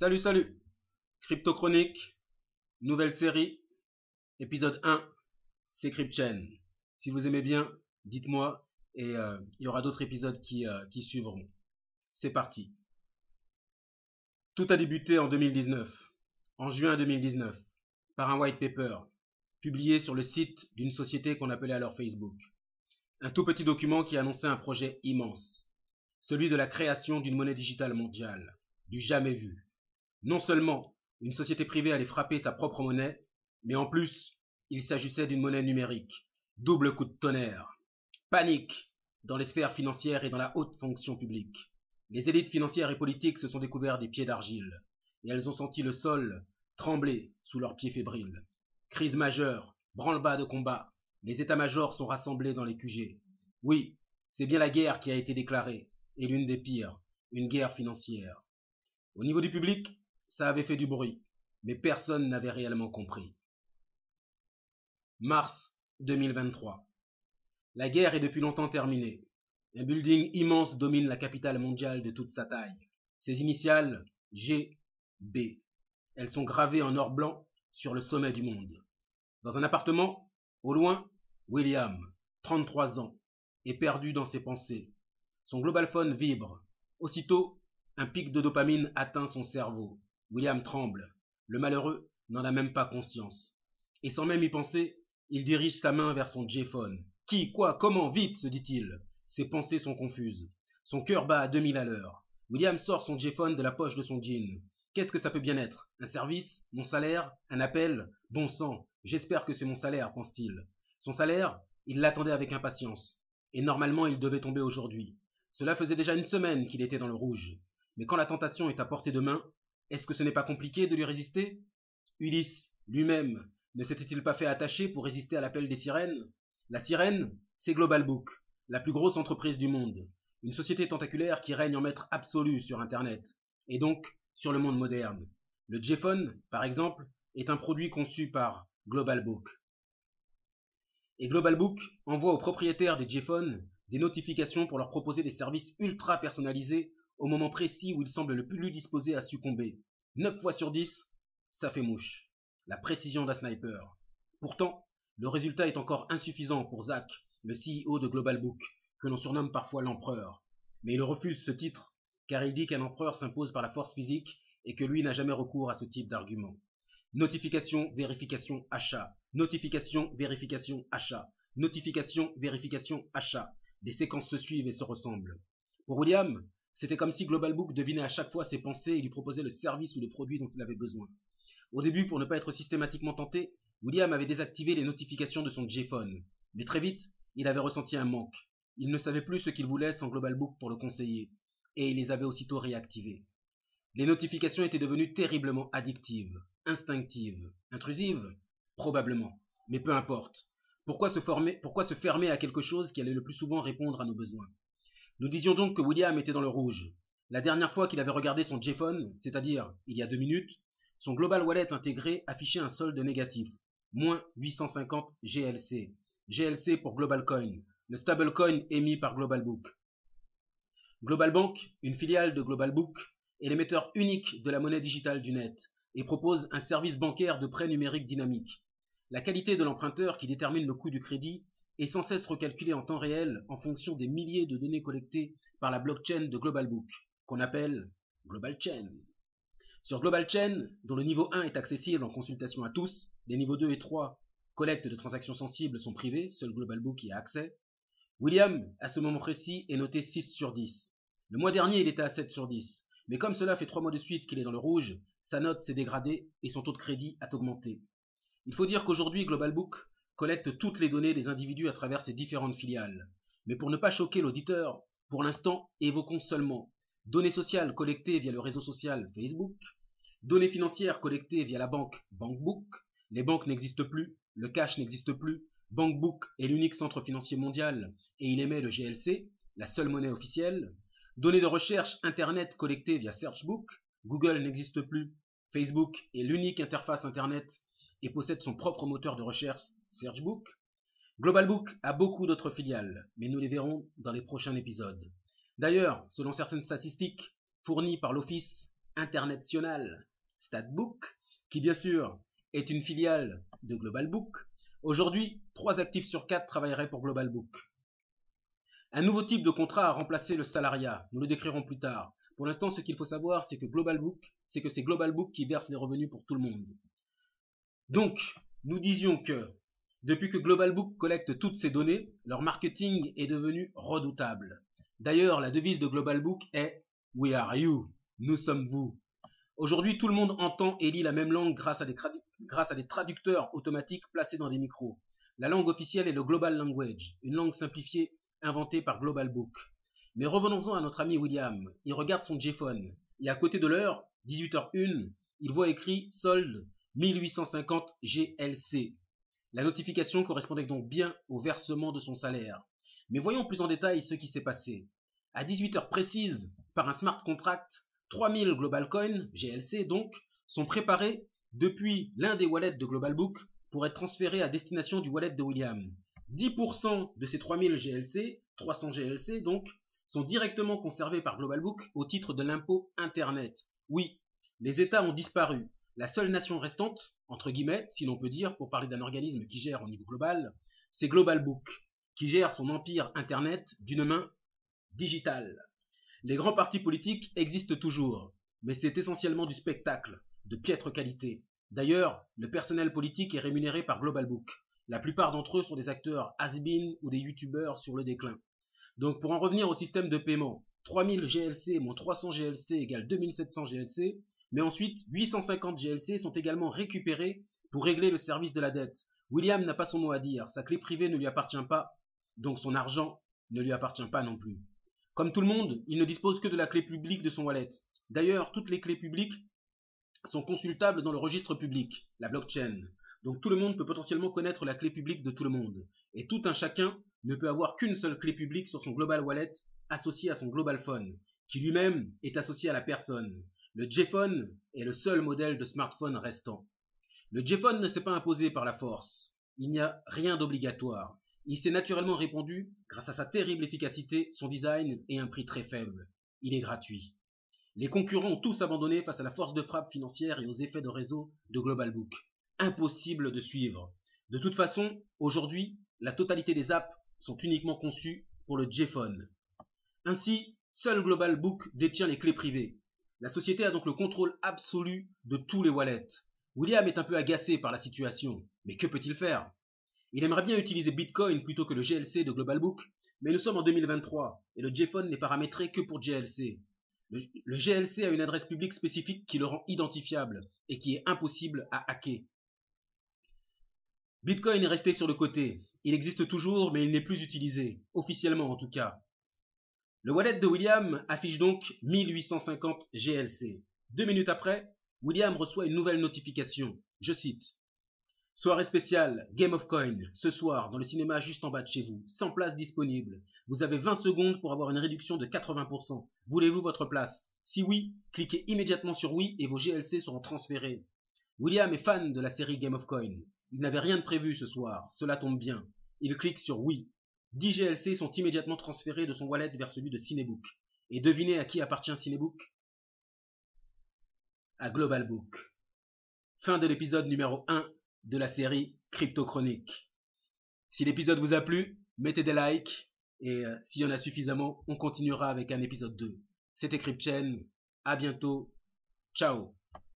Salut, salut Crypto Chronique, nouvelle série, épisode 1, c'est CryptChain. Si vous aimez bien, dites-moi, et euh, il y aura d'autres épisodes qui, euh, qui suivront. C'est parti. Tout a débuté en 2019, en juin 2019, par un white paper, publié sur le site d'une société qu'on appelait alors Facebook. Un tout petit document qui annonçait un projet immense, celui de la création d'une monnaie digitale mondiale, du jamais vu. Non seulement une société privée allait frapper sa propre monnaie, mais en plus, il s'agissait d'une monnaie numérique. Double coup de tonnerre. Panique dans les sphères financières et dans la haute fonction publique. Les élites financières et politiques se sont découverts des pieds d'argile, et elles ont senti le sol trembler sous leurs pieds fébriles. Crise majeure, branle-bas de combat, les états-majors sont rassemblés dans les QG. Oui, c'est bien la guerre qui a été déclarée, et l'une des pires, une guerre financière. Au niveau du public, ça avait fait du bruit, mais personne n'avait réellement compris. Mars 2023. La guerre est depuis longtemps terminée. Un building immense domine la capitale mondiale de toute sa taille. Ses initiales GB. Elles sont gravées en or blanc sur le sommet du monde. Dans un appartement, au loin, William, 33 ans, est perdu dans ses pensées. Son global phone vibre. Aussitôt, un pic de dopamine atteint son cerveau. William tremble. Le malheureux n'en a même pas conscience. Et sans même y penser, il dirige sa main vers son J-phone. Qui, quoi, comment, vite, se dit-il. Ses pensées sont confuses. Son cœur bat à 2000 à l'heure. William sort son J-phone de la poche de son jean. Qu'est-ce que ça peut bien être? Un service? Mon salaire? Un appel? Bon sang, j'espère que c'est mon salaire, pense-t-il. Son salaire? Il l'attendait avec impatience. Et normalement, il devait tomber aujourd'hui. Cela faisait déjà une semaine qu'il était dans le rouge. Mais quand la tentation est à portée de main, est-ce que ce n'est pas compliqué de lui résister? Ulysse, lui-même, ne s'était-il pas fait attacher pour résister à l'appel des sirènes? La sirène, c'est Global Book, la plus grosse entreprise du monde, une société tentaculaire qui règne en maître absolu sur Internet, et donc sur le monde moderne. Le J-Phone, par exemple, est un produit conçu par Global Book. Et Global Book envoie aux propriétaires des J-Phones des notifications pour leur proposer des services ultra personnalisés au moment précis où ils semblent le plus disposés à succomber. 9 fois sur 10, ça fait mouche. La précision d'un sniper. Pourtant, le résultat est encore insuffisant pour Zach, le CEO de Global Book, que l'on surnomme parfois l'empereur. Mais il refuse ce titre, car il dit qu'un empereur s'impose par la force physique et que lui n'a jamais recours à ce type d'argument. Notification, vérification, achat. Notification, vérification, achat. Notification, vérification, achat. Des séquences se suivent et se ressemblent. Pour William, c'était comme si Global Book devinait à chaque fois ses pensées et lui proposait le service ou le produit dont il avait besoin. Au début, pour ne pas être systématiquement tenté, William avait désactivé les notifications de son J-Phone. Mais très vite, il avait ressenti un manque. Il ne savait plus ce qu'il voulait sans Global Book pour le conseiller, et il les avait aussitôt réactivées. Les notifications étaient devenues terriblement addictives, instinctives, intrusives Probablement. Mais peu importe. Pourquoi se, former, pourquoi se fermer à quelque chose qui allait le plus souvent répondre à nos besoins? Nous disions donc que William était dans le rouge. La dernière fois qu'il avait regardé son J-Phone, c'est-à-dire il y a deux minutes, son Global Wallet intégré affichait un solde négatif, moins 850 GLC. GLC pour Global Coin, le stablecoin émis par Global Book. Global Bank, une filiale de Global Book, est l'émetteur unique de la monnaie digitale du net et propose un service bancaire de prêt numérique dynamique. La qualité de l'emprunteur qui détermine le coût du crédit est sans cesse recalculé en temps réel en fonction des milliers de données collectées par la blockchain de Global Book, qu'on appelle Global Chain. Sur Global Chain, dont le niveau 1 est accessible en consultation à tous, les niveaux 2 et 3, collecte de transactions sensibles, sont privés, seul Global Book y a accès, William, à ce moment précis, est noté 6 sur 10. Le mois dernier, il était à 7 sur 10. Mais comme cela fait 3 mois de suite qu'il est dans le rouge, sa note s'est dégradée et son taux de crédit a augmenté. Il faut dire qu'aujourd'hui, Global Book collecte toutes les données des individus à travers ses différentes filiales. Mais pour ne pas choquer l'auditeur, pour l'instant, évoquons seulement. Données sociales collectées via le réseau social Facebook, données financières collectées via la banque Bankbook, les banques n'existent plus, le cash n'existe plus, Bankbook est l'unique centre financier mondial et il émet le GLC, la seule monnaie officielle, données de recherche Internet collectées via Searchbook, Google n'existe plus, Facebook est l'unique interface Internet et possède son propre moteur de recherche Searchbook. Globalbook a beaucoup d'autres filiales, mais nous les verrons dans les prochains épisodes. D'ailleurs, selon certaines statistiques fournies par l'Office international Statbook, qui bien sûr est une filiale de Global Book, aujourd'hui, 3 actifs sur 4 travailleraient pour Global Book. Un nouveau type de contrat a remplacé le salariat, nous le décrirons plus tard. Pour l'instant, ce qu'il faut savoir, c'est que Global Book, c'est que c'est Global Book qui verse les revenus pour tout le monde. Donc, nous disions que depuis que Global Book collecte toutes ces données, leur marketing est devenu redoutable. D'ailleurs, la devise de Global Book est We are you, nous sommes vous. Aujourd'hui, tout le monde entend et lit la même langue grâce à, des traducteurs automatiques placés dans des micros. La langue officielle est le Global Language, une langue simplifiée inventée par Global Book. Mais revenons-en à notre ami William. Il regarde son J-phone. Et à côté de l'heure, 18h01, il voit écrit solde 1850 GLC. La notification correspondait donc bien au versement de son salaire. Mais voyons plus en détail ce qui s'est passé. À 18h précises, par un smart contract, 3000 Global Coin, GLC donc, sont préparés depuis l'un des wallets de Global Book pour être transférés à destination du wallet de William. 10% de ces 3000 GLC, 300 GLC donc, sont directement conservés par Global Book au titre de l'impôt Internet. Oui, les États ont disparu. La seule nation restante, entre guillemets, si l'on peut dire, pour parler d'un organisme qui gère au niveau global, c'est Global Book, qui gère son empire Internet d'une main digitale. Les grands partis politiques existent toujours, mais c'est essentiellement du spectacle, de piètre qualité. D'ailleurs, le personnel politique est rémunéré par Global Book. La plupart d'entre eux sont des acteurs has ou des youtubeurs sur le déclin. Donc pour en revenir au système de paiement, 3000 GLC moins 300 GLC égale 2700 GLC, mais ensuite 850 GLC sont également récupérés pour régler le service de la dette. William n'a pas son mot à dire, sa clé privée ne lui appartient pas, donc son argent ne lui appartient pas non plus. Comme tout le monde, il ne dispose que de la clé publique de son wallet. D'ailleurs, toutes les clés publiques sont consultables dans le registre public, la blockchain. Donc tout le monde peut potentiellement connaître la clé publique de tout le monde. Et tout un chacun ne peut avoir qu'une seule clé publique sur son global wallet associée à son global phone, qui lui-même est associé à la personne. Le J-Phone est le seul modèle de smartphone restant. Le J-Phone ne s'est pas imposé par la force. Il n'y a rien d'obligatoire. Il s'est naturellement répandu grâce à sa terrible efficacité, son design et un prix très faible. Il est gratuit. Les concurrents ont tous abandonné face à la force de frappe financière et aux effets de réseau de Global Book. Impossible de suivre. De toute façon, aujourd'hui, la totalité des apps sont uniquement conçues pour le J-Phone. Ainsi, seul Global Book détient les clés privées. La société a donc le contrôle absolu de tous les wallets. William est un peu agacé par la situation, mais que peut-il faire? Il aimerait bien utiliser Bitcoin plutôt que le GLC de Global Book, mais nous sommes en 2023 et le JPhone n'est paramétré que pour GLC. Le, GLC a une adresse publique spécifique qui le rend identifiable et qui est impossible à hacker. Bitcoin est resté sur le côté. Il existe toujours, mais il n'est plus utilisé, officiellement en tout cas. Le wallet de William affiche donc 1850 GLC. Deux minutes après, William reçoit une nouvelle notification. Je cite Soirée spéciale Game of Coin, ce soir, dans le cinéma juste en bas de chez vous. 100 places disponibles. Vous avez 20 secondes pour avoir une réduction de 80%. Voulez-vous votre place? Si oui, cliquez immédiatement sur oui et vos GLC seront transférés. William est fan de la série Game of Coin. Il n'avait rien de prévu ce soir, cela tombe bien. Il clique sur oui. 10 GLC sont immédiatement transférés de son wallet vers celui de Cinebook. Et devinez à qui appartient Cinebook? À Global Book. Fin de l'épisode numéro 1 de la série Crypto Chronique. Si l'épisode vous a plu, mettez des likes et euh, s'il y en a suffisamment, on continuera avec un épisode 2. C'était CryptChain, à bientôt, ciao